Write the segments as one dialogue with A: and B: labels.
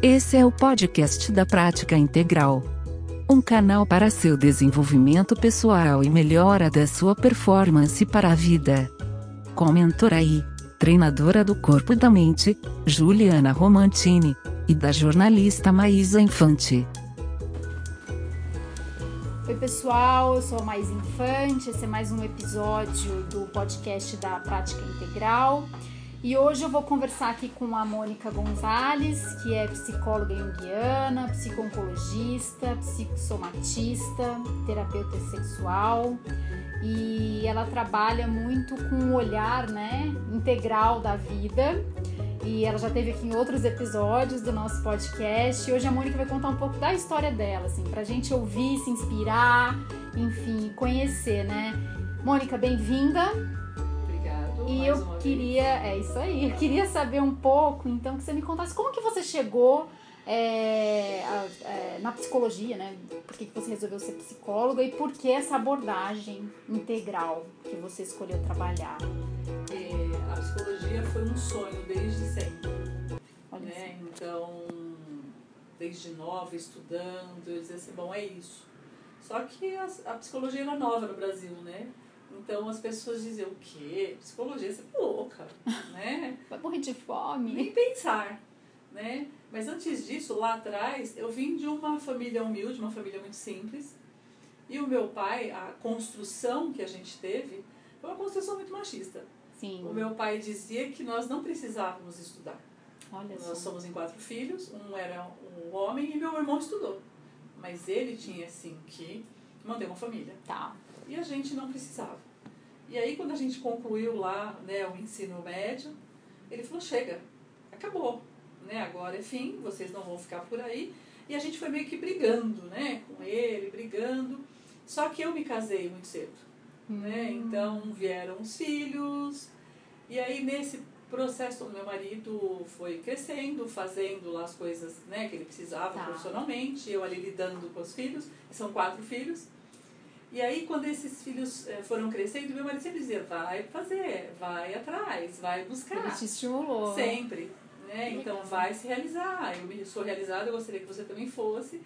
A: Esse é o podcast da Prática Integral. Um canal para seu desenvolvimento pessoal e melhora da sua performance para a vida. Com mentoraí, treinadora do corpo e da mente, Juliana Romantini, e da jornalista Maísa Infante.
B: Oi, pessoal, eu sou a Mais Infante. Esse é mais um episódio do podcast da Prática Integral. E hoje eu vou conversar aqui com a Mônica Gonzalez, que é psicóloga junguiana, psiconcologista, psicossomatista, terapeuta sexual. E ela trabalha muito com o olhar né, integral da vida. E ela já teve aqui em outros episódios do nosso podcast. E hoje a Mônica vai contar um pouco da história dela, assim, pra gente ouvir, se inspirar, enfim, conhecer, né? Mônica, bem-vinda. E eu queria, é isso aí, eu queria saber um pouco, então, que você me contasse como que você chegou é, é, na psicologia, né? Por que, que você resolveu ser psicóloga e por que essa abordagem integral que você escolheu trabalhar?
C: É, a psicologia foi um sonho desde sempre. Né? Então, desde nova, estudando, eu dizia assim, bom, é isso. Só que a, a psicologia era nova no Brasil, né? Então as pessoas diziam, o quê? Psicologia, você é louca, né?
B: Vai morrer de fome.
C: Nem pensar, né? Mas antes disso, lá atrás, eu vim de uma família humilde, uma família muito simples. E o meu pai, a construção que a gente teve, foi uma construção muito machista.
B: Sim.
C: O meu pai dizia que nós não precisávamos estudar.
B: Olha
C: nós
B: só.
C: somos em quatro filhos, um era um homem e meu irmão estudou. Mas ele tinha, assim, que manter uma família.
B: Tá.
C: E a gente não precisava. E aí, quando a gente concluiu lá né, o ensino médio, ele falou: chega, acabou. Né? Agora é fim, vocês não vão ficar por aí. E a gente foi meio que brigando né, com ele, brigando. Só que eu me casei muito cedo. Né? Então vieram os filhos. E aí, nesse processo, meu marido foi crescendo, fazendo lá as coisas né, que ele precisava
B: Tá.
C: profissionalmente. Eu ali lidando com os filhos. São quatro filhos. E aí, quando esses filhos eh, foram crescendo, meu marido sempre dizia, vai fazer, vai atrás, vai
B: Ele
C: buscar.
B: te estimulou.
C: Sempre. Né? Então, vai se realizar. Eu sou realizada, eu gostaria que você também fosse.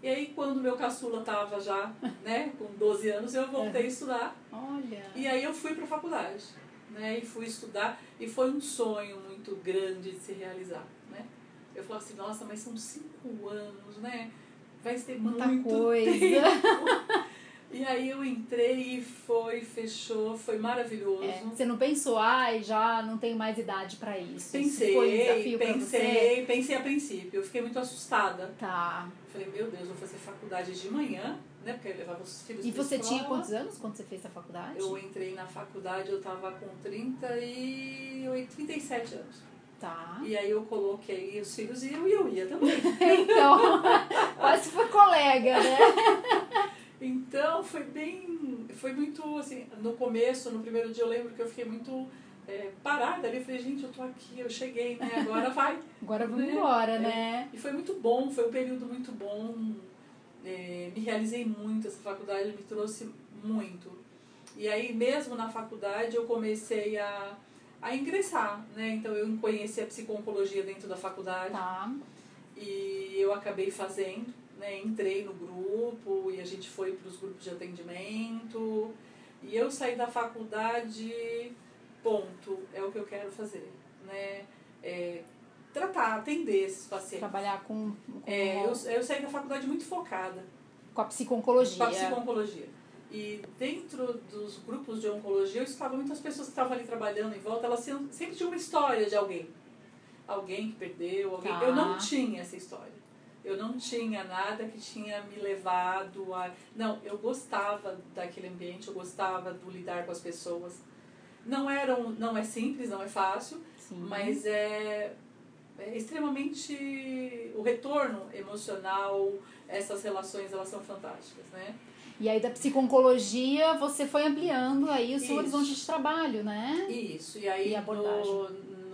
C: E aí, quando meu caçula estava já né, com 12 anos, eu voltei a estudar.
B: Olha.
C: E aí, eu fui para a faculdade. Né? E fui estudar. E foi um sonho muito grande de se realizar. Né? Eu falava assim, nossa, mas são cinco anos, né? Vai ser
B: Muita
C: muito
B: coisa.
C: tempo. E aí eu entrei e foi, fechou, foi maravilhoso.
B: É, você não pensou, ai, já não tenho mais idade pra isso.
C: Pensei,
B: um
C: pensei, pensei a princípio. Eu fiquei muito assustada.
B: Tá.
C: Falei, meu Deus, vou fazer faculdade de manhã, né? Porque eu levava os filhos
B: E você
C: escola.
B: tinha quantos anos quando você fez a faculdade?
C: Eu entrei na faculdade, eu tava com 38, 37 anos.
B: Tá.
C: E aí eu coloquei os filhos e eu, eu ia também.
B: Então, quase foi colega, né?
C: Então foi bem. Foi muito assim. No começo, no primeiro dia, eu lembro que eu fiquei muito é, parada ali. Eu falei, gente, eu tô aqui, eu cheguei, né? Agora vai.
B: Agora vamos
C: Né?
B: embora,
C: É.
B: né?
C: E foi muito bom, foi um período muito bom. É, me realizei muito, essa faculdade me trouxe muito. E aí, mesmo na faculdade, eu comecei a, a ingressar, né? Então, eu conheci a psiconcologia dentro da faculdade
B: Tá.
C: e eu acabei fazendo, né? Entrei no grupo e a gente foi para os grupos de atendimento. E eu saí da faculdade, ponto, é o que eu quero fazer, né? É, tratar, atender esses pacientes.
B: Trabalhar com, com,
C: É, eu, eu saí da faculdade muito focada
B: com a psiconcologia.
C: com a psiconcologia. E dentro dos grupos de oncologia, eu estava muitas pessoas que estavam ali trabalhando em volta, elas sempre tinham uma história de alguém. Alguém que perdeu, alguém.
B: Tá.
C: Eu não tinha essa história. Eu não tinha nada que tinha me levado a. Não, eu gostava daquele ambiente, eu gostava do lidar com as pessoas. Não, era um, não é simples, não é fácil,
B: Sim.
C: mas é, é extremamente o retorno emocional essas relações elas são fantásticas né
B: E aí da psiconcologia você foi ampliando aí o seu
C: Isso.
B: horizonte de trabalho, né?
C: isso e aí
B: E abordagem?
C: no,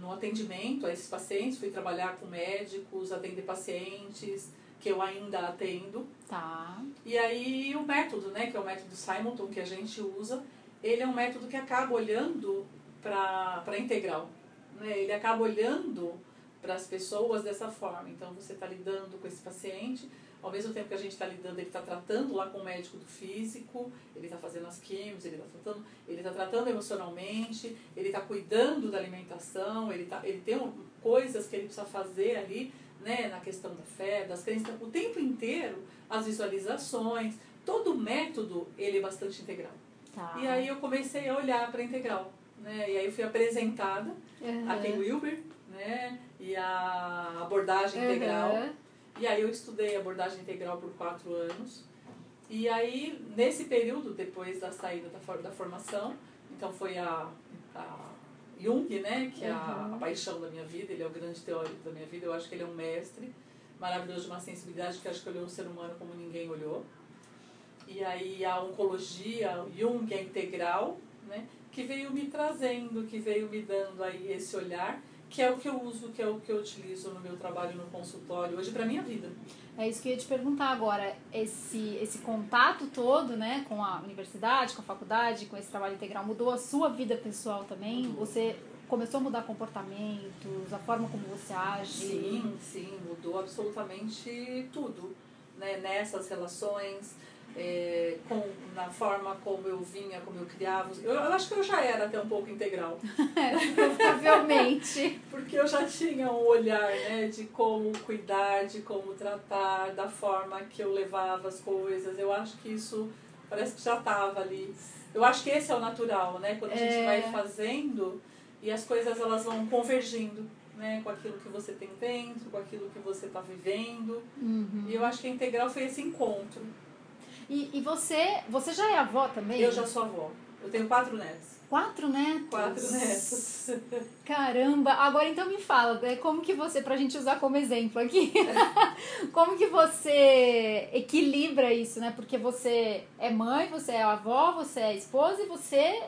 C: no, atendimento a esses pacientes fui trabalhar com médicos atender pacientes que eu ainda atendo
B: Tá.
C: e aí o método né que é o método Simonton que a gente usa ele é um método que acaba olhando para para integral né ele acaba olhando para as pessoas dessa forma. Então você está lidando com esse paciente, ao mesmo tempo que a gente está lidando, ele está tratando lá com o médico do físico, ele está fazendo as químicas, ele está tratando, ele está tratando emocionalmente, ele está cuidando da alimentação, ele, tá, ele tem coisas que ele precisa fazer ali, né, na questão da fé, das crenças, o tempo inteiro, as visualizações, todo o método, ele é bastante integral. Tá. E aí eu comecei a olhar para integral, né, e aí eu fui apresentada uhum. a Ken Wilber, né, e a abordagem uhum. integral, e aí eu estudei abordagem integral por quatro anos. E aí, nesse período, depois da saída da, da formação, então foi a, a Jung, né, que é a, a, paixão da minha vida, ele é o grande teórico da minha vida, eu acho que ele é um mestre maravilhoso de uma sensibilidade que acho que olhou o ser humano como ninguém olhou. E aí a oncologia, Jung é integral, né, que veio me trazendo, que veio me dando aí esse olhar que é o que eu uso, que é o que eu utilizo no meu trabalho no consultório hoje para minha vida.
B: É isso que eu ia te perguntar agora, esse, esse contato todo, né, com a universidade, com a faculdade, com esse trabalho integral, mudou a sua vida pessoal também? Você começou a mudar comportamentos, a forma como você age?
C: Sim, sim, mudou absolutamente tudo, né, nessas relações, é, com, na forma como eu vinha, como eu criava. Eu, eu acho que eu já era até um pouco integral.
B: Provavelmente.
C: Porque eu já tinha um olhar né, de como cuidar, de como tratar, da forma que eu levava as coisas. Eu acho que isso parece que já estava ali. Eu acho que esse é o natural, né? Quando a gente é... vai fazendo e as coisas elas vão convergindo. Né, com aquilo que você tem dentro, com aquilo que você está vivendo. Uhum. E eu acho que a integral foi esse encontro.
B: E, e você, você já é avó também?
C: Eu já sou avó. Eu tenho quatro netos.
B: Quatro netos?
C: Quatro netos.
B: Caramba! Agora então me fala, é como que você, pra gente usar como exemplo aqui, como que você equilibra isso, né? Porque você é mãe, você é avó, você é esposa e você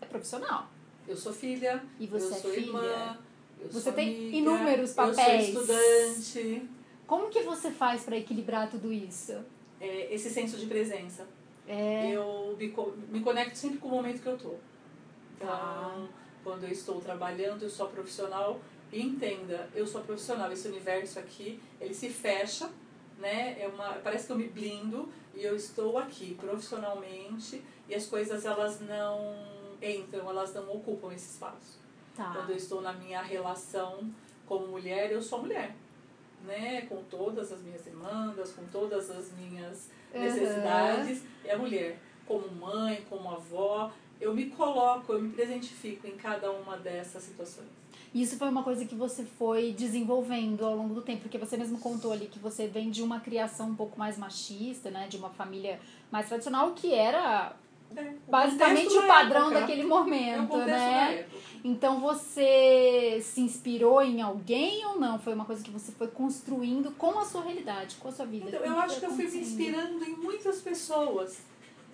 B: é profissional.
C: Eu sou filha.
B: E você
C: eu
B: é
C: sou
B: filha.
C: irmã.
B: Eu você tem amiga, inúmeros papéis.
C: Eu sou estudante.
B: Como que você faz para equilibrar tudo isso?
C: É, esse senso de presença. É. Eu me, me conecto sempre com o momento que eu estou. Então, ah. quando eu estou trabalhando, eu sou profissional. E entenda, eu sou profissional. Esse universo aqui, ele se fecha, né? É uma, parece que eu me blindo e eu estou aqui profissionalmente e as coisas elas não entram, elas não ocupam esse espaço. Tá. Quando eu estou na minha relação como mulher, eu sou mulher né, com todas as minhas demandas, com todas as minhas necessidades, uhum. é a mulher. Como mãe, como avó, eu me coloco, eu me presentifico em cada uma dessas situações.
B: Isso foi uma coisa que você foi desenvolvendo ao longo do tempo, porque você mesmo contou ali que você vem de uma criação um pouco mais machista, né, de uma família mais tradicional, que era é, basicamente o padrão época. daquele momento, é né? Então você se inspirou em alguém ou não? Foi uma coisa que você foi construindo com a sua realidade, com a sua vida?
C: Então, eu acho que eu fui me inspirando em muitas pessoas,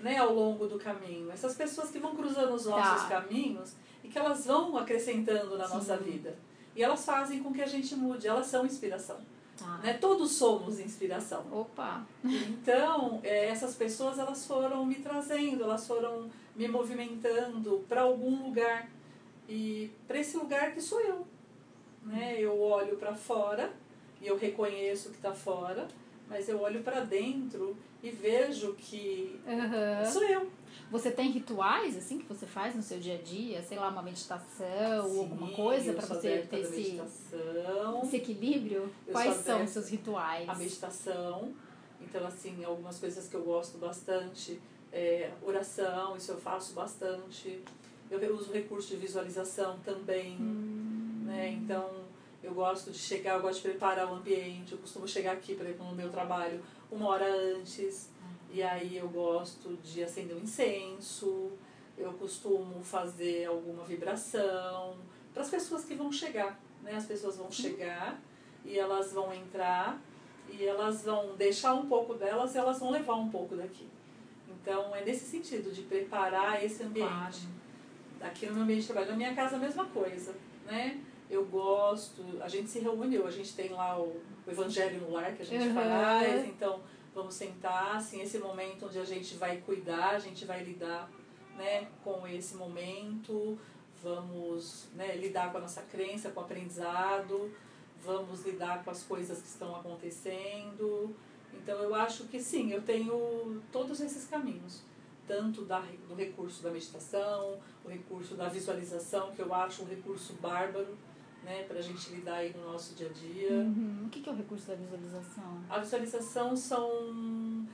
C: né, ao longo do caminho. Essas pessoas que vão cruzando os nossos tá. caminhos e que elas vão acrescentando na Sim. nossa vida. E elas fazem com que a gente mude, elas são inspiração. Ah. Né? Todos somos inspiração.
B: Opa!
C: Então, é, essas pessoas elas foram me trazendo, elas foram me movimentando para algum lugar. E para esse lugar que sou eu. Né? Eu olho para fora e eu reconheço que está fora, mas eu olho para dentro e vejo que uhum. sou eu.
B: Você tem rituais assim que você faz no seu dia a dia? Sei lá, uma meditação Sim, ou alguma coisa para você ter esse, esse equilíbrio? Eu Quais são os seus rituais?
C: A meditação. Então, assim, algumas coisas que eu gosto bastante. É, oração, isso eu faço bastante. Eu uso recurso de visualização também. Hum. Né? Então, eu gosto de chegar, eu gosto de preparar o ambiente. Eu costumo chegar aqui, por exemplo, no meu trabalho, uma hora antes e aí eu gosto de acender um incenso, eu costumo fazer alguma vibração para as pessoas que vão chegar. Né? As pessoas vão chegar e elas vão entrar e elas vão deixar um pouco delas e elas vão levar um pouco daqui. Então é nesse sentido de preparar esse ambiente. Aqui no meu ambiente de trabalho, na minha casa a mesma coisa, né? Eu gosto, a gente se reúne, a gente tem lá o, o Evangelho no Lar que a gente uhum. faz, então Vamos sentar, assim, esse momento onde a gente vai cuidar, a gente vai lidar né, com esse momento, vamos né, lidar com a nossa crença, com o aprendizado, vamos lidar com as coisas que estão acontecendo. Então eu acho que sim, eu tenho todos esses caminhos. Tanto da, do recurso da meditação, o recurso da visualização, que eu acho um recurso bárbaro, né, para a gente lidar aí no nosso dia a dia.
B: Uhum. O que é o recurso da visualização?
C: A visualização são,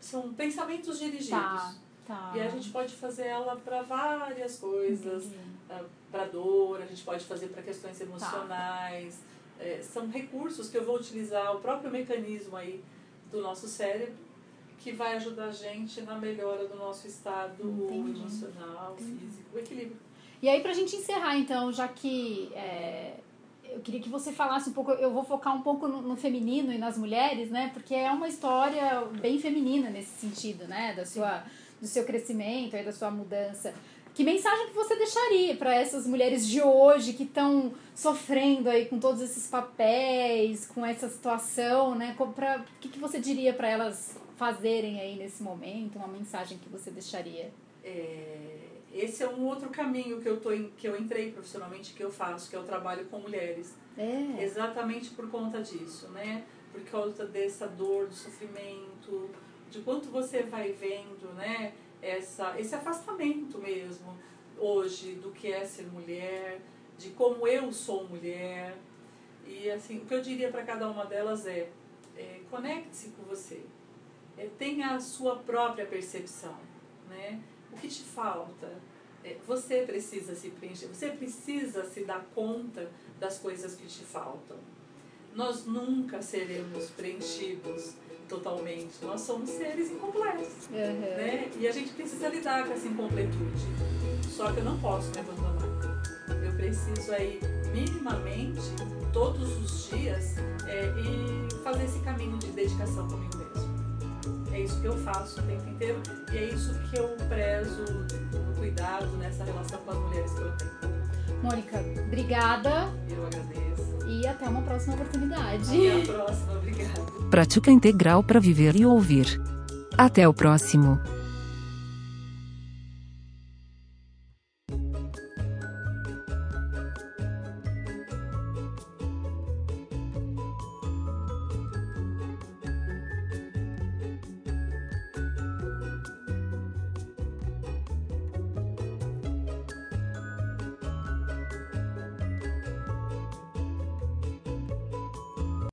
C: são pensamentos dirigidos.
B: Tá, tá.
C: E a gente pode fazer ela para várias coisas, ah, para dor, a gente pode fazer para questões
B: Tá.
C: emocionais. É, são recursos que eu vou utilizar, o próprio mecanismo aí do nosso cérebro, que vai ajudar a gente na melhora do nosso estado
B: Entendi.
C: emocional, físico, o equilíbrio.
B: E aí, pra gente encerrar, então, já que é, eu queria que você falasse um pouco, eu vou focar um pouco no, no feminino e nas mulheres, né? Porque é uma história bem feminina nesse sentido, né? Da sua, do seu crescimento, aí, da sua mudança. Que mensagem que você deixaria para essas mulheres de hoje que estão sofrendo aí com todos esses papéis, com essa situação, né? O que, que você diria para elas fazerem aí nesse momento? Uma mensagem que você deixaria?
C: É, esse é um outro caminho que eu, tô em, que eu entrei profissionalmente, que eu faço, que é o trabalho com mulheres.
B: É.
C: Exatamente por conta disso, né? Por causa dessa dor, do sofrimento, de quanto você vai vendo, né? Essa, esse afastamento mesmo hoje do que é ser mulher, de como eu sou mulher. E assim, o que eu diria para cada uma delas é, é conecte-se com você. É, tenha a sua própria percepção, né? O que te falta? É, você precisa se preencher, você precisa se dar conta das coisas que te faltam. Nós nunca seremos preenchidos totalmente. Nós somos seres incompletos,
B: Uhum.
C: né? E a gente precisa lidar com essa incompletude. Só que eu não posso me abandonar. Eu preciso aí, minimamente, todos os dias, é, e fazer esse caminho de dedicação comigo mesmo. É isso que eu faço o tempo inteiro e é isso que eu prezo no cuidado, nessa relação com as mulheres que eu tenho.
B: Mônica, obrigada
C: Eu agradeço.
B: e até uma próxima oportunidade.
C: Até a próxima. Obrigada.
A: Prática integral para viver e ouvir. Até o próximo.